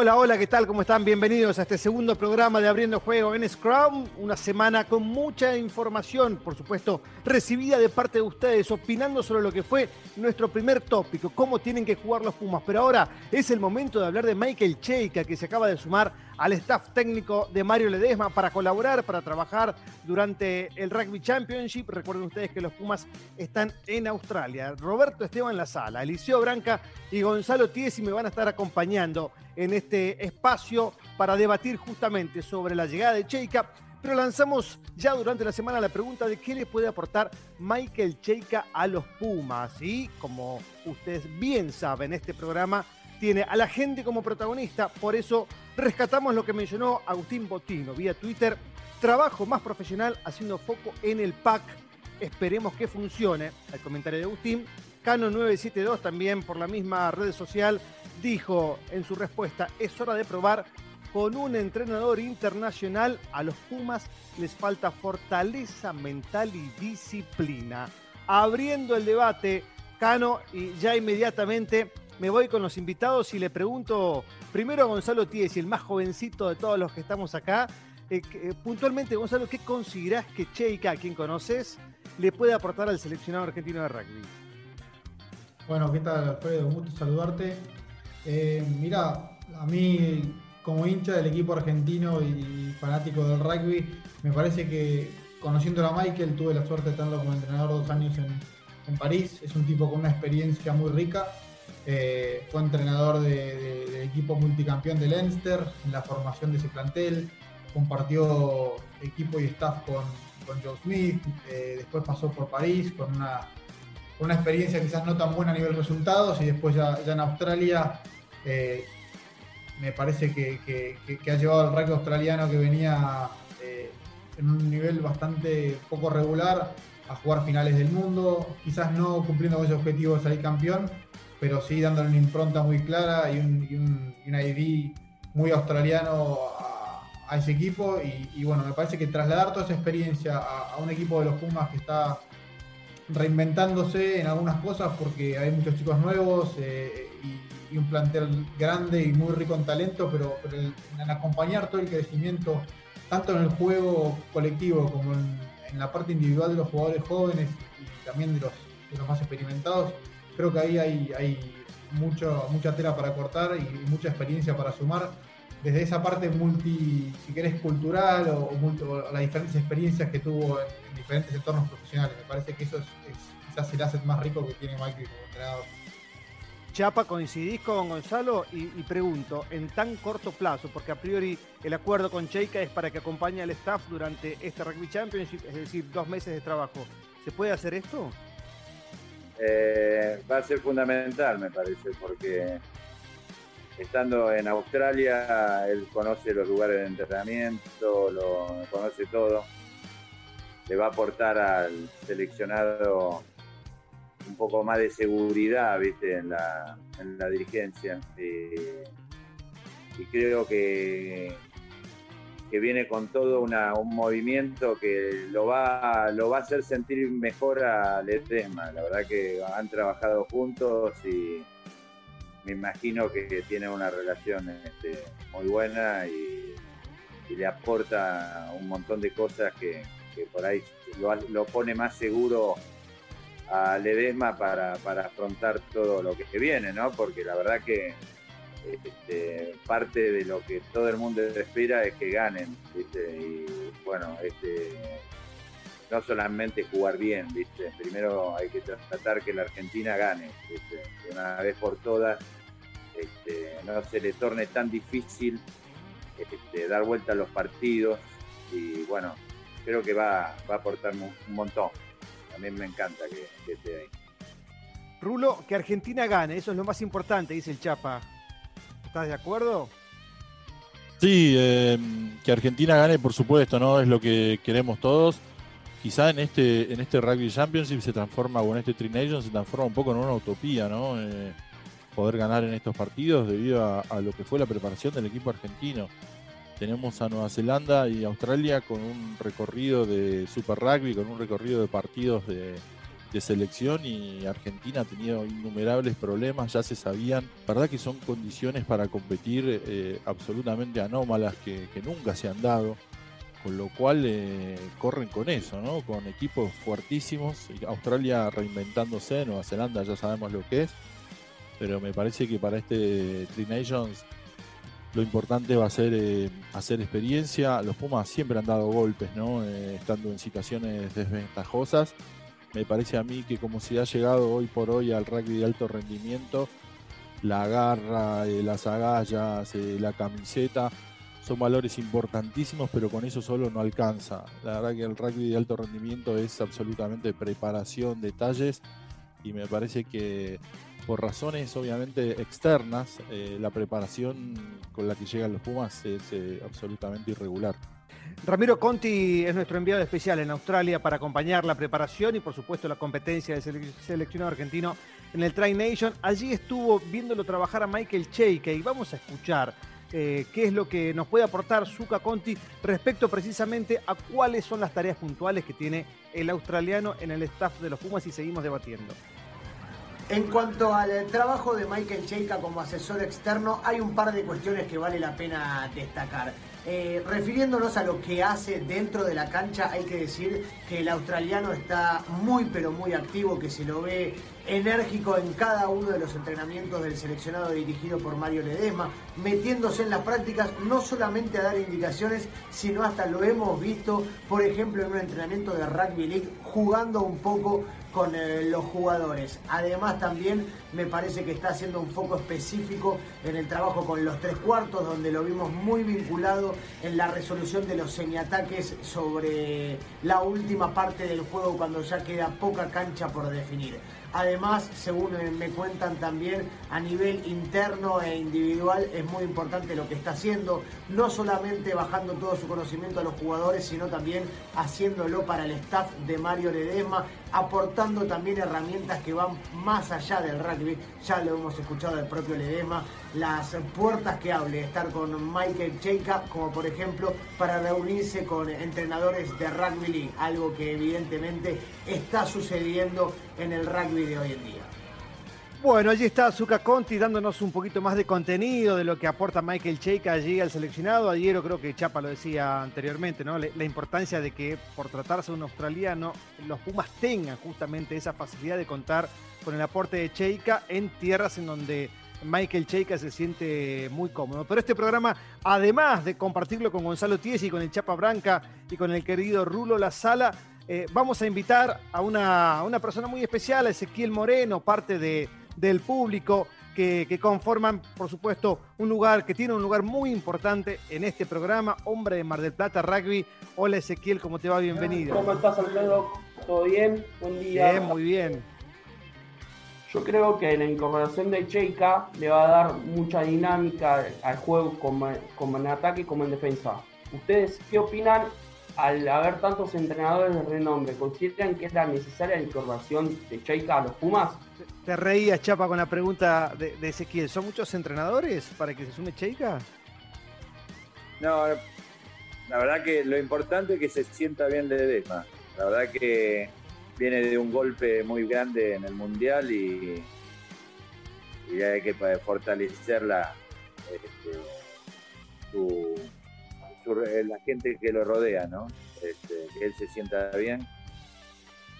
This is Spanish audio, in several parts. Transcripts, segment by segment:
Hola, hola, ¿qué tal? ¿Cómo están? Bienvenidos a este segundo programa de Abriendo Juego en Scrum. Una semana con mucha información, por supuesto, recibida de parte de ustedes, opinando sobre lo que fue nuestro primer tópico, cómo tienen que jugar los Pumas. Pero ahora es el momento de hablar de Michael Cheika, que se acaba de sumar al staff técnico de Mario Ledesma para colaborar, para trabajar durante el Rugby Championship. Recuerden ustedes que los Pumas están en Australia. Roberto Esteban La Sala, Eliseo Branca y Gonzalo Tiesi me van a estar acompañando en este espacio para debatir justamente sobre la llegada de Cheika. Pero lanzamos ya durante la semana la pregunta de qué le puede aportar Michael Cheika a los Pumas. Y como ustedes bien saben, este programa tiene a la gente como protagonista, por eso rescatamos lo que mencionó Agustín Botino vía Twitter, trabajo más profesional haciendo foco en el pack, esperemos que funcione, el comentario de Agustín, Cano972 también por la misma red social dijo en su respuesta, es hora de probar con un entrenador internacional, a los Pumas les falta fortaleza mental y disciplina. Abriendo el debate, Cano, y ya inmediatamente me voy con los invitados y le pregunto primero a Gonzalo Tiesi, el más jovencito de todos los que estamos acá. Eh, eh, puntualmente, Gonzalo, ¿qué considerás que Cheika, a quien conoces, le puede aportar al seleccionado argentino de rugby? Bueno, ¿qué tal, Alfredo? Un gusto saludarte. Eh, mira, a mí como hincha del equipo argentino y fanático del rugby, me parece que conociendo a Michael tuve la suerte de tenerlo como entrenador dos años en, París. Es un tipo con una experiencia muy rica. Eh, fue entrenador del equipo multicampeón de Leinster en la formación de ese plantel. Compartió equipo y staff con, Joe Smith. Eh, después pasó por París con una, experiencia quizás no tan buena a nivel resultados y después ya, en Australia eh, me parece que, ha llevado al rugby australiano que venía en un nivel bastante poco regular a jugar finales del mundo, quizás no cumpliendo con ese objetivo de salir campeón, pero sí dándole una impronta muy clara y un, ID muy australiano a, ese equipo. Y, bueno, me parece que trasladar toda esa experiencia a, un equipo de los Pumas que está reinventándose en algunas cosas porque hay muchos chicos nuevos eh, y y un plantel grande y muy rico en talento, pero, en, acompañar todo el crecimiento, tanto en el juego colectivo como en, la parte individual de los jugadores jóvenes y también de los, los más experimentados, creo que ahí hay, hay mucho, mucha tela para cortar y mucha experiencia para sumar. Desde esa parte multi, si querés, cultural o, las diferentes experiencias que tuvo en, diferentes entornos profesionales. Me parece que eso es, quizás el asset más rico que tiene Michael como entrenador. Chapa, coincidís con Gonzalo y, pregunto, en tan corto plazo, porque a priori el acuerdo con Cheika es para que acompañe al staff durante este Rugby Championship, es decir, dos meses de trabajo, ¿se puede hacer esto? Eh, va a ser fundamental, me parece, porque estando en Australia, él conoce los lugares de entrenamiento, lo conoce todo, le va a aportar al seleccionado un poco más de seguridad, viste, en la, en la dirigencia. Eh, y creo que, que viene con todo un movimiento que lo va, lo va a hacer sentir mejor a Ledesma. La verdad que han trabajado juntos y me imagino que tiene una relación este, muy buena y, le aporta un montón de cosas que, por ahí lo, lo pone más seguro a Ledesma para, afrontar todo lo que viene, ¿no? Porque la verdad que este, parte de lo que todo el mundo espera es que ganen, ¿viste? Y bueno, este, no solamente jugar bien, ¿viste? Primero hay que tratar que la Argentina gane, ¿viste? Una vez por todas, este, no se le torne tan difícil este, dar vuelta a los partidos y bueno, creo que va, va a aportar un montón también me encanta que, esté ahí. Rulo, que Argentina gane, eso es lo más importante, dice el Chapa. ¿Estás de acuerdo? Sí, em, que Argentina gane, por supuesto, ¿no? Es lo que queremos todos. Quizá en este, en este Rugby Championship se transforma, o en este Tri Nations se transforma un poco en una utopía, ¿no? Eh, poder ganar en estos partidos debido a, lo que fue la preparación del equipo argentino. Tenemos a Nueva Zelanda y Australia con un recorrido de Super Rugby, con un recorrido de partidos de, de selección y Argentina ha tenido innumerables problemas, ya se sabían, verdad que son condiciones para competir eh, absolutamente anómalas que, nunca se han dado, con lo cual eh, corren con eso, ¿no? con equipos fuertísimos, Australia reinventándose, Nueva Zelanda ya sabemos lo que es, pero me parece que para este Tri Nations lo importante va a ser eh, hacer experiencia. Los Pumas siempre han dado golpes, ¿no? estando en situaciones desventajosas me parece a mí que como se ha llegado hoy por hoy al rugby de alto rendimiento, la garra, eh, las agallas, eh, la camiseta, son valores importantísimos, pero con eso solo no alcanza. La verdad que el rugby de alto rendimiento es absolutamente preparación, detalles, y me parece que por razones obviamente externas, eh, la preparación con la que llegan los Pumas es absolutamente irregular. Ramiro Conti es nuestro enviado especial en Australia para acompañar la preparación y por supuesto la competencia del seleccionado argentino en el Tri Nation. Allí estuvo viéndolo trabajar a Michael Cheike y vamos a escuchar eh, qué es lo que nos puede aportar Zuka Conti respecto precisamente a cuáles son las tareas puntuales que tiene el australiano en el staff de los Pumas y seguimos debatiendo. En cuanto al trabajo de Michael Cheika como asesor externo, hay un par de cuestiones que vale la pena destacar. Eh, refiriéndonos a lo que hace dentro de la cancha, hay que decir que el australiano está muy pero muy activo, que se lo ve enérgico en cada uno de los entrenamientos del seleccionado dirigido por Mario Ledesma, metiéndose en las prácticas no solamente a dar indicaciones, sino hasta lo hemos visto, por ejemplo, en un entrenamiento de rugby league, jugando un poco con eh, los jugadores. Además también me parece que está haciendo un foco específico en el trabajo con los tres cuartos, donde lo vimos muy vinculado en la resolución de los semiataques sobre la última parte del juego cuando ya queda poca cancha por definir. Además, según me cuentan también, a nivel interno e individual es muy importante lo que está haciendo, no solamente bajando todo su conocimiento a los jugadores, sino también haciéndolo para el staff de Mario Ledesma, aportando también herramientas que van más allá del rugby, ya lo hemos escuchado del propio Ledesma, las puertas que hable, estar con Michael Cheika, como por ejemplo para reunirse con entrenadores de rugby league, algo que evidentemente está sucediendo en el rugby de hoy en día. Bueno, allí está Zuka Conti dándonos un poquito más de contenido de lo que aporta Michael Cheika allí al seleccionado. Ayer creo que Chapa lo decía anteriormente, ¿no? La, importancia de que por tratarse de un australiano, los Pumas tengan justamente esa facilidad de contar con el aporte de Cheika en tierras en donde Michael Cheika se siente muy cómodo. Pero este programa, además de compartirlo con Gonzalo Tiesi, con el Chapa Branca y con el querido Rulo La Sala, eh, vamos a invitar a una, una, persona muy especial, a Ezequiel Moreno, parte de, del público, que, conforman, por supuesto, un lugar que tiene un lugar muy importante en este programa, Hombre de Mar del Plata Rugby. Hola Ezequiel, ¿cómo te va? Bienvenido. ¿Cómo estás, Alfredo? ¿Todo bien? Buen día. Bien, muy bien. Yo creo que la incorporación de Cheika le va a dar mucha dinámica al juego como, como en ataque como en defensa. ¿Ustedes qué opinan al haber tantos entrenadores de renombre, ¿consideran que es la necesaria la incorporación de Cheika a los Pumas? Te reías, Chapa, con la pregunta de, Ezequiel. ¿Son muchos entrenadores para que se sume Cheika? No, la verdad que lo importante es que se sienta bien Ledesma. La verdad que viene de un golpe muy grande en el Mundial y, y hay que fortalecer la, este, su, eh, la gente que lo rodea, ¿no? Este, que él se sienta bien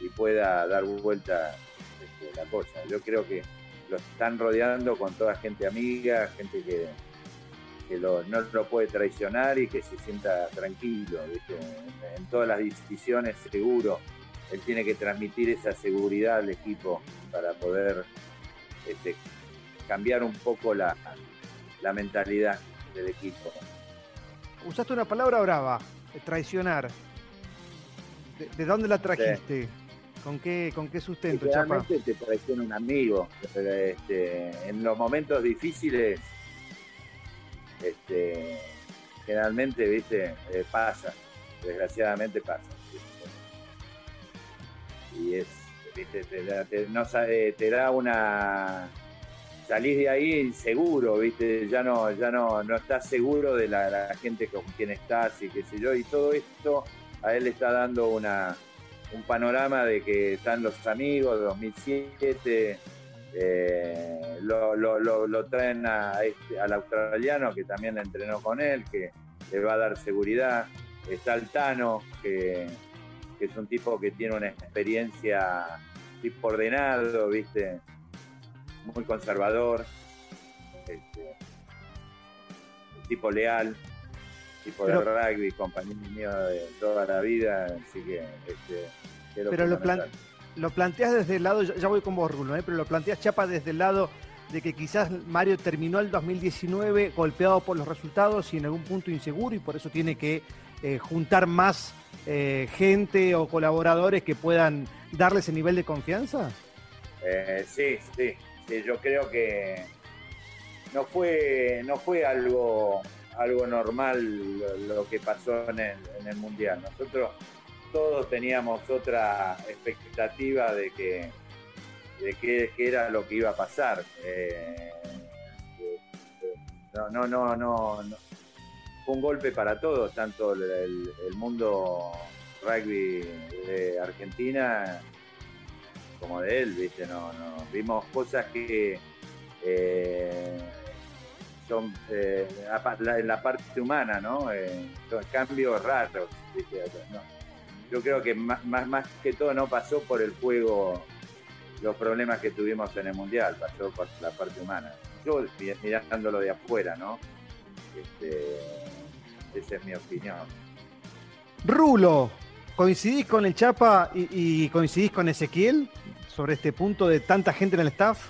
y pueda dar vuelta este, la cosa. Yo creo que lo están rodeando con toda gente amiga, gente que, no lo puede traicionar y que se sienta tranquilo, En, todas las decisiones seguro. Él tiene que transmitir esa seguridad al equipo para poder este, cambiar un poco la, la mentalidad del equipo usaste una palabra brava, traicionar. ¿De, dónde la trajiste? ¿Con qué, ¿Con qué sustento, Chapa? te traiciona un amigo. Este, en los momentos difíciles, este, generalmente, viste, eh, pasa. Desgraciadamente pasa. Y es, viste, no, te da una salís de ahí inseguro, ¿viste? Ya no, ya no, no estás seguro de la, gente con quien estás y qué sé yo, y todo esto a él le está dando una, un panorama de que están los amigos, 2007, eh, lo, traen este, al australiano que también le entrenó con él, que le va a dar seguridad. Está el Tano, que, es un tipo que tiene una experiencia tipo ordenado, ¿viste? Muy conservador. Este, tipo leal, tipo de rugby, compañero mío de toda la vida, así que... Este, pero lo, lo, planteas desde el lado, ya voy con vos, Rulo, ¿eh? pero lo planteas, Chapa, desde el lado de que quizás Mario terminó el 2019 golpeado por los resultados y en algún punto inseguro y por eso tiene que eh, juntar más eh, gente o colaboradores que puedan darle ese nivel de confianza? Eh, sí, sí, yo creo que no fue, no fue algo, algo normal lo, que pasó en el, el Mundial. Nosotros todos teníamos otra expectativa de que de qué, era lo que iba a pasar. Eh, no, no, no, no, Fue un golpe para todos, tanto el, mundo rugby de Argentina como de él, ¿viste? No, no. Vimos cosas que eh, son eh, en la parte humana, ¿no? son cambios raros, Yo creo que más, más, más que todo no pasó por el juego los problemas que tuvimos en el Mundial, pasó por la parte humana. Yo mirándolo de afuera, ¿no? Este, esa es mi opinión. Rulo, ¿coincidís con el Chapa y, coincidís con Ezequiel sobre este punto de tanta gente en el staff?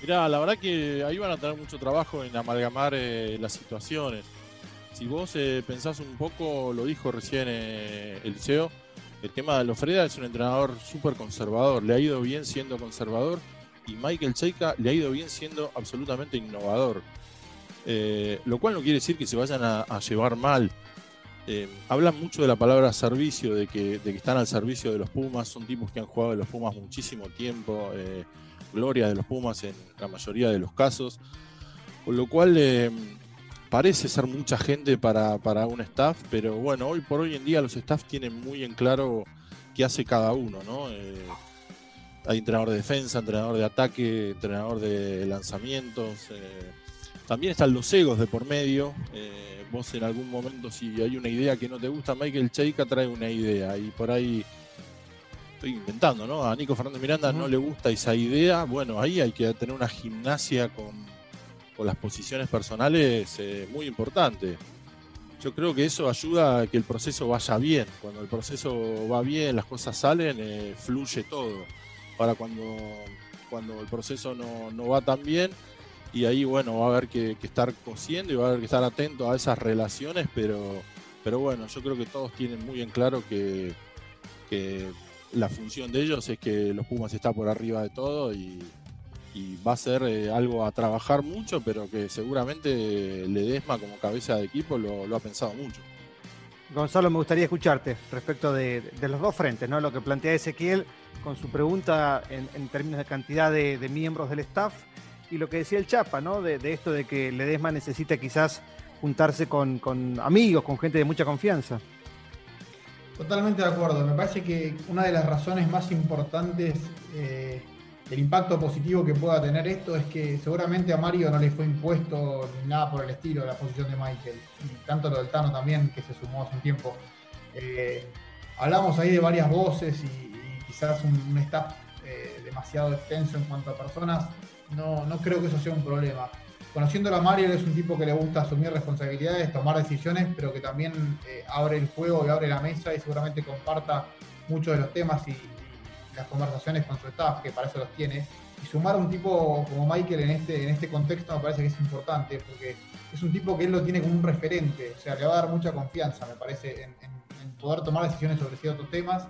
Mirá, la verdad que ahí van a tener mucho trabajo en amalgamar eh, las situaciones. Si vos eh, pensás un poco, lo dijo recién eh, el CEO, el tema de Lofreda es un entrenador súper conservador, le ha ido bien siendo conservador y Michael Cheika le ha ido bien siendo absolutamente innovador. Lo cual no quiere decir que se vayan a, llevar mal. Eh, hablan mucho de la palabra servicio, de que, están al servicio de los Pumas, son tipos que han jugado de los Pumas muchísimo tiempo, eh, gloria de los Pumas en la mayoría de los casos, con lo cual parece ser mucha gente para, un staff, pero bueno, hoy por hoy en día los staff tienen muy en claro qué hace cada uno, ¿no? Eh, hay entrenador de defensa, entrenador de ataque, entrenador de lanzamientos. Eh, también están los egos de por medio. Eh, vos en algún momento, si hay una idea que no te gusta, Michael Cheika trae una idea y por ahí estoy inventando, ¿no? A Nico Fernández Miranda no le gusta esa idea. Bueno, ahí hay que tener una gimnasia con con las posiciones personales eh, muy importante. Yo creo que eso ayuda a que el proceso vaya bien. Cuando el proceso va bien, las cosas salen, eh, fluye todo. Ahora cuando, cuando el proceso no, va tan bien, y ahí bueno, va a haber que, estar cosiendo y va a haber que estar atento a esas relaciones, pero, pero bueno, yo creo que todos tienen muy en claro que, que la función de ellos es que los Pumas está por arriba de todo y, va a ser eh, algo a trabajar mucho, pero que seguramente Ledesma como cabeza de equipo lo, ha pensado mucho. Gonzalo, me gustaría escucharte respecto de, los dos frentes, ¿no? Lo que plantea Ezequiel con su pregunta en, términos de cantidad de, miembros del staff y lo que decía el Chapa, ¿no? De, esto de que Ledesma necesita quizás juntarse con, amigos, con gente de mucha confianza. Totalmente de acuerdo. Me parece que una de las razones más importantes eh, el impacto positivo que pueda tener esto es que seguramente a Mario no le fue impuesto ni nada por el estilo la posición de Michael, y tanto lo del Tano también, que se sumó hace un tiempo. Eh, hablamos ahí de varias voces y, quizás un, staff eh, demasiado extenso en cuanto a personas, no, no creo que eso sea un problema. Conociéndolo a Mario, él es un tipo que le gusta asumir responsabilidades, tomar decisiones, pero que también eh, abre el juego y abre la mesa y seguramente comparta muchos de los temas y, las conversaciones con su staff, que para eso los tiene, y sumar a un tipo como Michael en este, en este contexto me parece que es importante, porque es un tipo que él lo tiene como un referente, o sea, le va a dar mucha confianza, me parece, en, poder tomar decisiones sobre ciertos temas.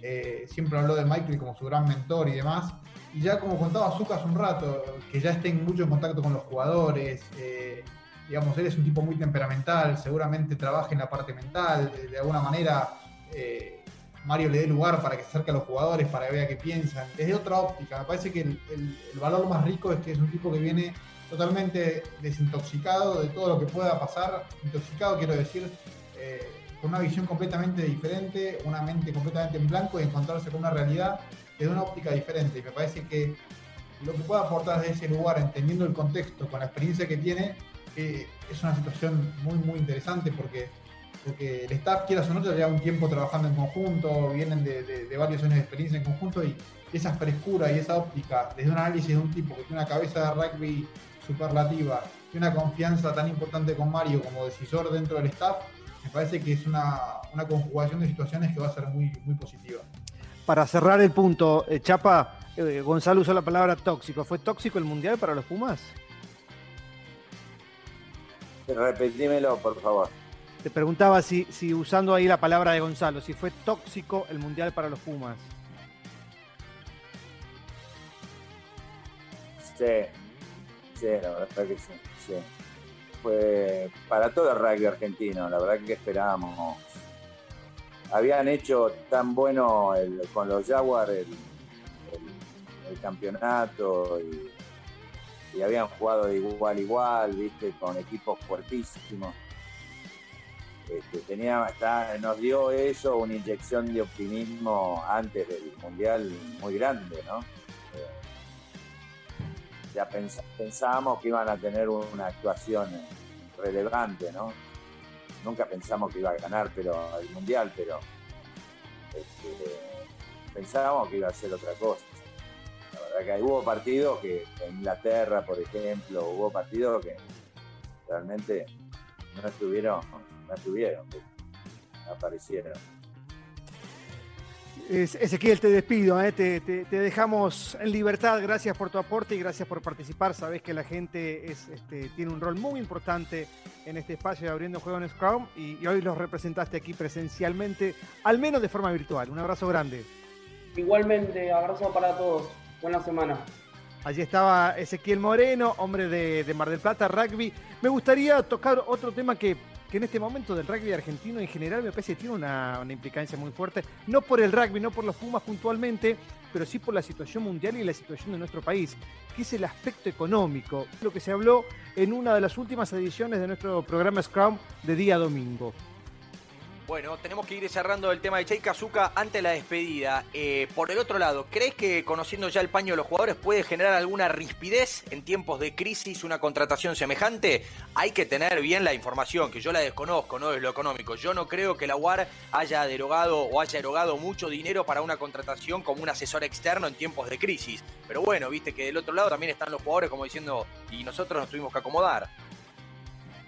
Eh, siempre habló de Michael como su gran mentor y demás. Y ya como contaba Zucca hace un rato, que ya mucho en contacto con los jugadores, eh, digamos, él es un tipo muy temperamental, seguramente trabaja en la parte mental, de, alguna manera eh, Mario le dé lugar para que se acerque a los jugadores, para que vea qué piensan. Desde otra óptica, me parece que el, valor más rico es que es un tipo que viene totalmente desintoxicado de todo lo que pueda pasar. Intoxicado quiero decir, eh, con una visión completamente diferente, una mente completamente en blanco y encontrarse con una realidad desde una óptica diferente. Y me parece que lo que puede aportar desde ese lugar, entendiendo el contexto, con la experiencia que tiene, eh, es una situación muy, muy interesante porque, porque el staff, quieras o no, lleva un tiempo trabajando en conjunto, vienen de, de varios años de experiencia en conjunto y esa frescura y esa óptica desde un análisis de un tipo que tiene una cabeza de rugby superlativa y una confianza tan importante con Mario como decisor dentro del staff, me parece que es una, una conjugación de situaciones que va a ser muy, muy positiva. Para cerrar el punto, eh, Chapa, eh, Gonzalo usó la palabra tóxico. ¿Fue tóxico el Mundial para los Pumas? Repetímelo, por favor. Te preguntaba si, si usando ahí la palabra de Gonzalo, si fue tóxico el Mundial para los Pumas. Sí, sí, la verdad que sí, sí. Fue para todo el rugby argentino, la verdad que esperábamos. Habían hecho tan bueno con los Jaguars el, campeonato y, habían jugado de igual igual, viste, con equipos fuertísimos. Este, tenía, nos dio eso una inyección de optimismo antes del mundial muy grande, ¿no? ya pensábamos que iban a tener una actuación relevante, ¿no? Nunca pensamos que iba a ganar pero el mundial, pero este, pensábamos que iba a ser otra cosa. La verdad que hubo partidos que en Inglaterra, por ejemplo, hubo partidos que realmente no estuvieron, no estuvieron, aparecieron. Ezequiel, te despido, ¿eh? te, dejamos en libertad. Gracias por tu aporte y gracias por participar. Sabes que la gente este, tiene un rol muy importante en este espacio de Abriendo Juego en Scrum y, hoy los representaste aquí presencialmente, al menos de forma virtual. Un abrazo grande. Igualmente, abrazo para todos. Buena semana. Allí estaba Ezequiel Moreno, hombre de, de Mar del Plata, rugby. Me gustaría tocar otro tema que que en este momento del rugby argentino en general me parece que tiene una, implicancia muy fuerte, no por el rugby, no por los Pumas puntualmente, pero sí por la situación mundial y la situación de nuestro país, que es el aspecto económico, lo que se habló en una de las últimas ediciones de nuestro programa Scrum de día domingo. Bueno, tenemos que ir cerrando el tema de Cheika Kazuka ante la despedida. Eh, por el otro lado, ¿crees que conociendo ya el paño de los jugadores puede generar alguna rispidez en tiempos de crisis una contratación semejante? Hay que tener bien la información, que yo la desconozco, no es lo económico. Yo no creo que la UAR haya derogado o haya erogado mucho dinero para una contratación como un asesor externo en tiempos de crisis. Pero bueno, viste que del otro lado también están los jugadores como diciendo, y nosotros nos tuvimos que acomodar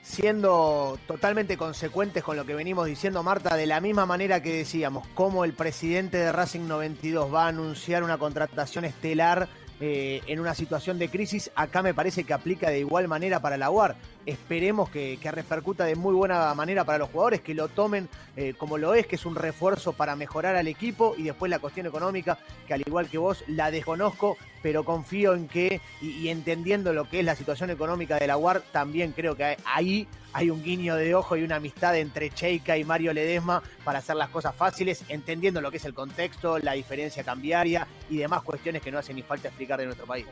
siendo totalmente consecuentes con lo que venimos diciendo, Marta, de la misma manera que decíamos, cómo el presidente de Racing 92 va a anunciar una contratación estelar eh, en una situación de crisis, acá me parece que aplica de igual manera para la UAR. Esperemos que, repercuta de muy buena manera para los jugadores, que lo tomen eh, como lo es, que es un refuerzo para mejorar al equipo y después la cuestión económica, que al igual que vos la desconozco, pero confío en que, y, entendiendo lo que es la situación económica de la UAR, también creo que ahí hay un guiño de ojo y una amistad entre Cheika y Mario Ledesma para hacer las cosas fáciles, entendiendo lo que es el contexto, la diferencia cambiaria y demás cuestiones que no hacen ni falta explicar de nuestro país.